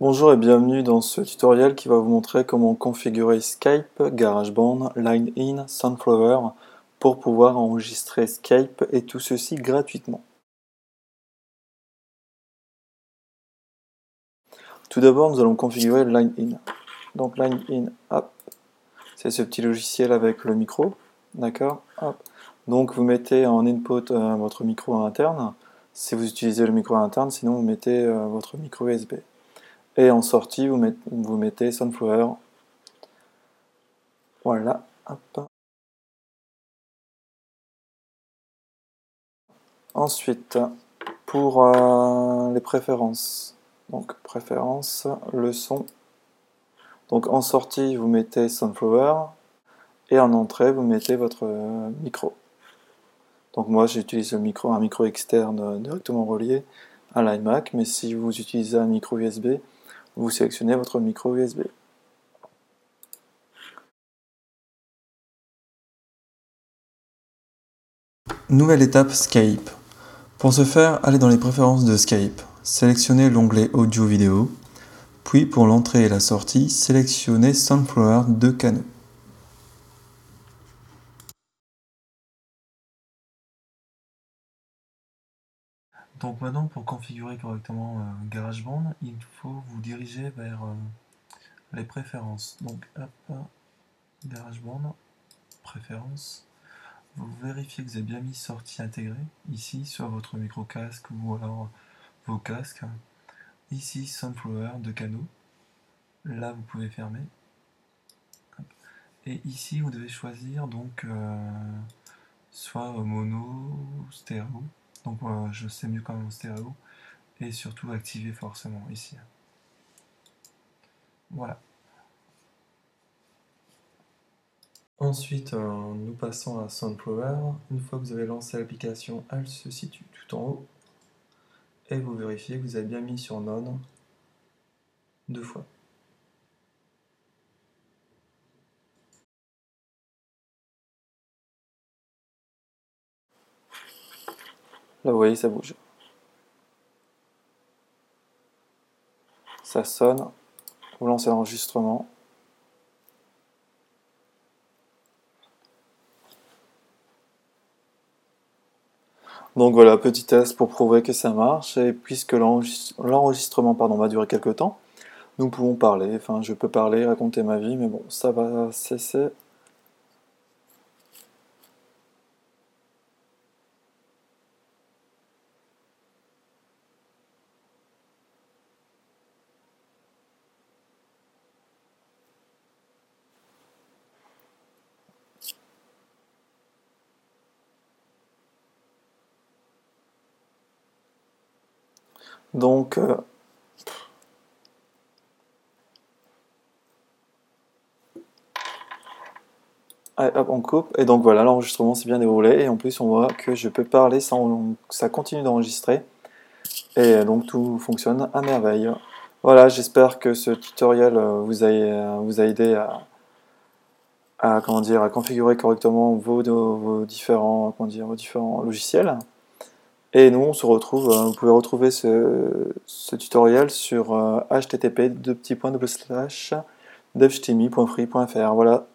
Bonjour et bienvenue dans ce tutoriel qui va vous montrer comment configurer Skype, GarageBand, LineIn, Sunflower pour pouvoir enregistrer Skype et tout ceci gratuitement. Tout d'abord, nous allons configurer LineIn. Donc LineIn, hop, c'est ce petit logiciel avec le micro, d'accord Donc vous mettez en input euh, votre micro interne, si vous utilisez le micro interne, sinon vous mettez euh, votre micro USB. Et en sortie, vous mettez, vous mettez Sunflower. Voilà. Ensuite, pour euh, les préférences. Donc, préférences, le son. Donc, en sortie, vous mettez Sunflower. Et en entrée, vous mettez votre euh, micro. Donc, moi, j'utilise micro, un micro externe euh, directement relié à l'iMac. Mais si vous utilisez un micro USB, vous sélectionnez votre micro USB. Nouvelle étape Skype. Pour ce faire, allez dans les préférences de Skype, sélectionnez l'onglet Audio-Vidéo, puis pour l'entrée et la sortie, sélectionnez Sunflower de canaux. Donc maintenant, pour configurer correctement euh, GarageBand, il faut vous diriger vers euh, les préférences. Donc, hop, GarageBand, préférences. Vous vérifiez que vous avez bien mis sortie intégrée, ici, sur votre micro-casque ou alors vos casques. Ici, Sunflower de canaux. Là, vous pouvez fermer. Et ici, vous devez choisir donc euh, soit mono, stéréo. Donc je sais mieux quand même en stéréo. Et surtout activer forcément ici. Voilà. Ensuite, euh, nous passons à Soundflower. Une fois que vous avez lancé l'application, elle se situe tout en haut. Et vous vérifiez que vous avez bien mis sur None deux fois. Vous voyez, ça bouge. Ça sonne. Vous lancez l'enregistrement. Donc voilà, petit test pour prouver que ça marche. Et puisque l'enregistrement va durer quelques temps, nous pouvons parler. Enfin, je peux parler, raconter ma vie, mais bon, ça va cesser Donc, euh, on coupe. Et donc voilà, l'enregistrement s'est bien déroulé. Et en plus, on voit que je peux parler sans ça continue d'enregistrer. Et donc tout fonctionne à merveille. Voilà, j'espère que ce tutoriel euh, vous a, euh, vous a aidé à, comment dire, à configurer correctement vos, vos différents, comment dire, vos différents logiciels. Et nous, on se retrouve, euh, vous pouvez retrouver ce, tutoriel sur http://devchtimi.free.fr. Voilà.